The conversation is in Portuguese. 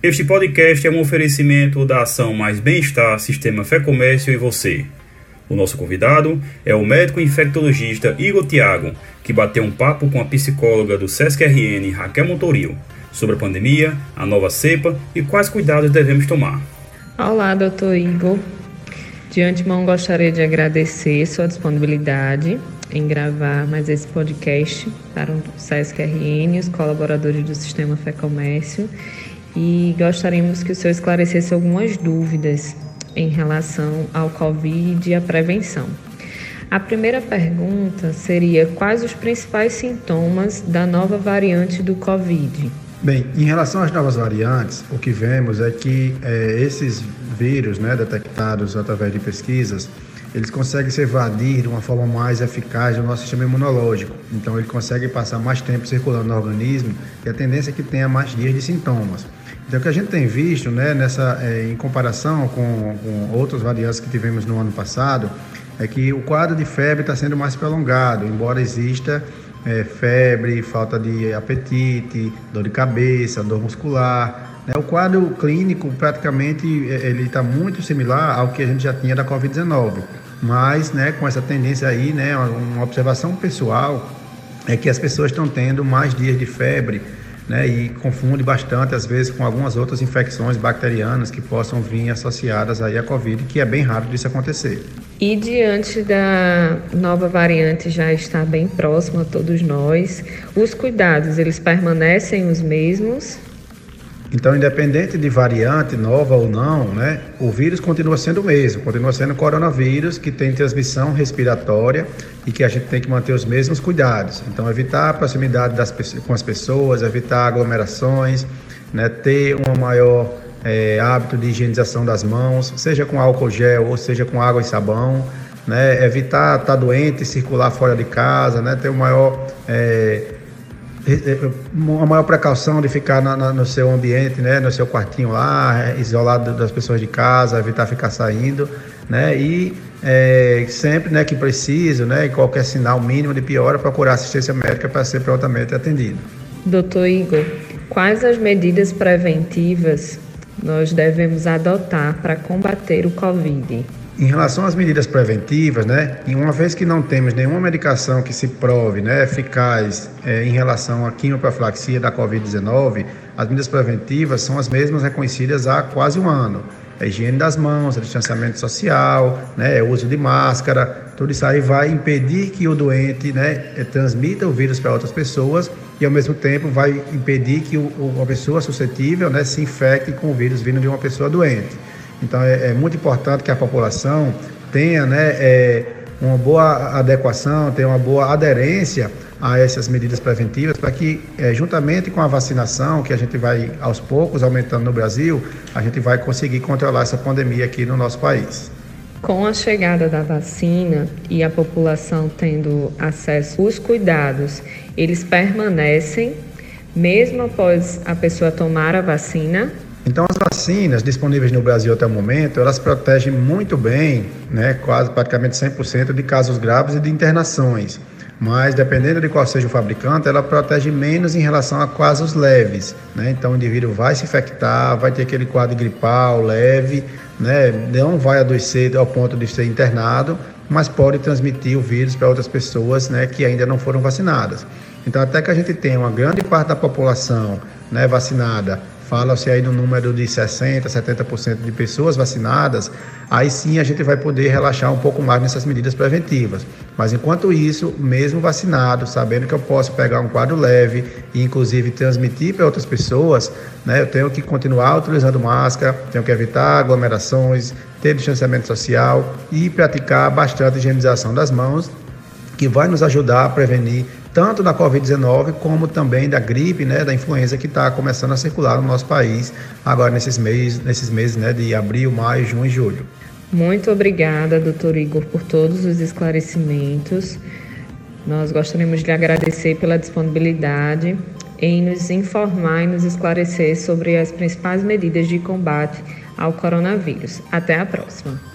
Este podcast é um oferecimento da ação Mais Bem-Estar Sistema Fé Comércio e Você. O nosso convidado é o médico infectologista Igor Tiago, que bateu um papo com a psicóloga do SESC-RN, Raquel Montoril, sobre a pandemia, a nova cepa e quais cuidados devemos tomar. Olá, doutor Igor. De antemão, gostaria de agradecer sua disponibilidade em gravar mais esse podcast para o SESC-RN e os colaboradores do Sistema Fé Comércio e gostaríamos que o senhor esclarecesse algumas dúvidas em relação ao Covid e à prevenção. A primeira pergunta seria: quais os principais sintomas da nova variante do Covid? Bem, em relação às novas variantes, o que vemos é que é, esses vírus, né, detectados através de pesquisas, eles conseguem se evadir de uma forma mais eficaz do nosso sistema imunológico. Então, ele consegue passar mais tempo circulando no organismo e a tendência é que tenha mais dias de sintomas. Então, o que a gente tem visto, né, nessa, é, em comparação com, com outras variantes que tivemos no ano passado, é que o quadro de febre está sendo mais prolongado, embora exista é, febre, falta de apetite, dor de cabeça, dor muscular. Né? O quadro clínico praticamente é, ele está muito similar ao que a gente já tinha da Covid-19, mas né, com essa tendência aí, né, uma observação pessoal é que as pessoas estão tendo mais dias de febre, né, e confunde bastante às vezes com algumas outras infecções bacterianas que possam vir associadas aí à Covid, que é bem raro disso acontecer. E diante da nova variante já estar bem próxima a todos nós, os cuidados eles permanecem os mesmos? Então, independente de variante nova ou não, né, o vírus continua sendo o mesmo, continua sendo coronavírus que tem transmissão respiratória e que a gente tem que manter os mesmos cuidados. Então, evitar a proximidade das, com as pessoas, evitar aglomerações, né, ter um maior é, hábito de higienização das mãos, seja com álcool gel ou seja com água e sabão, né, evitar estar tá doente, circular fora de casa, né, ter o maior é, a maior precaução de ficar na, na, no seu ambiente, né, no seu quartinho lá, isolado das pessoas de casa, evitar ficar saindo, né, e é, sempre, né, que preciso, né, qualquer sinal mínimo de piora, procurar assistência médica para ser prontamente atendido. Doutor Igor, quais as medidas preventivas nós devemos adotar para combater o Covid? Em relação às medidas preventivas, né, e uma vez que não temos nenhuma medicação que se prove né, eficaz é, em relação à quimioprofilaxia da Covid-19, as medidas preventivas são as mesmas reconhecidas há quase um ano. A higiene das mãos, o distanciamento social, né, o uso de máscara, tudo isso aí vai impedir que o doente né, é, transmita o vírus para outras pessoas e, ao mesmo tempo, vai impedir que o, uma pessoa suscetível né, se infecte com o vírus vindo de uma pessoa doente. Então é, é muito importante que a população tenha né, é, uma boa adequação, tenha uma boa aderência a essas medidas preventivas para que, é, juntamente com a vacinação, que a gente vai aos poucos aumentando no Brasil, a gente vai conseguir controlar essa pandemia aqui no nosso país. Com a chegada da vacina e a população tendo acesso aos cuidados, eles permanecem mesmo após a pessoa tomar a vacina? Então, as vacinas disponíveis no Brasil até o momento, elas protegem muito bem, né, quase praticamente 100% de casos graves e de internações. Mas, dependendo de qual seja o fabricante, ela protege menos em relação a casos leves. Né? Então, o indivíduo vai se infectar, vai ter aquele quadro gripal leve, né? não vai adoecer ao ponto de ser internado, mas pode transmitir o vírus para outras pessoas né, que ainda não foram vacinadas. Então, até que a gente tenha uma grande parte da população né, vacinada fala-se aí no número de 60%, 70% de pessoas vacinadas, aí sim a gente vai poder relaxar um pouco mais nessas medidas preventivas. Mas enquanto isso, mesmo vacinado, sabendo que eu posso pegar um quadro leve e inclusive transmitir para outras pessoas, né, eu tenho que continuar utilizando máscara, tenho que evitar aglomerações, ter distanciamento social e praticar bastante higienização das mãos, que vai nos ajudar a prevenir tanto da Covid-19 como também da gripe, né, da influenza que está começando a circular no nosso país agora nesses meses, nesses meses né, de abril, maio, junho e julho. Muito obrigada, doutor Igor, por todos os esclarecimentos. Nós gostaríamos de agradecer pela disponibilidade em nos informar e nos esclarecer sobre as principais medidas de combate ao coronavírus. Até a próxima.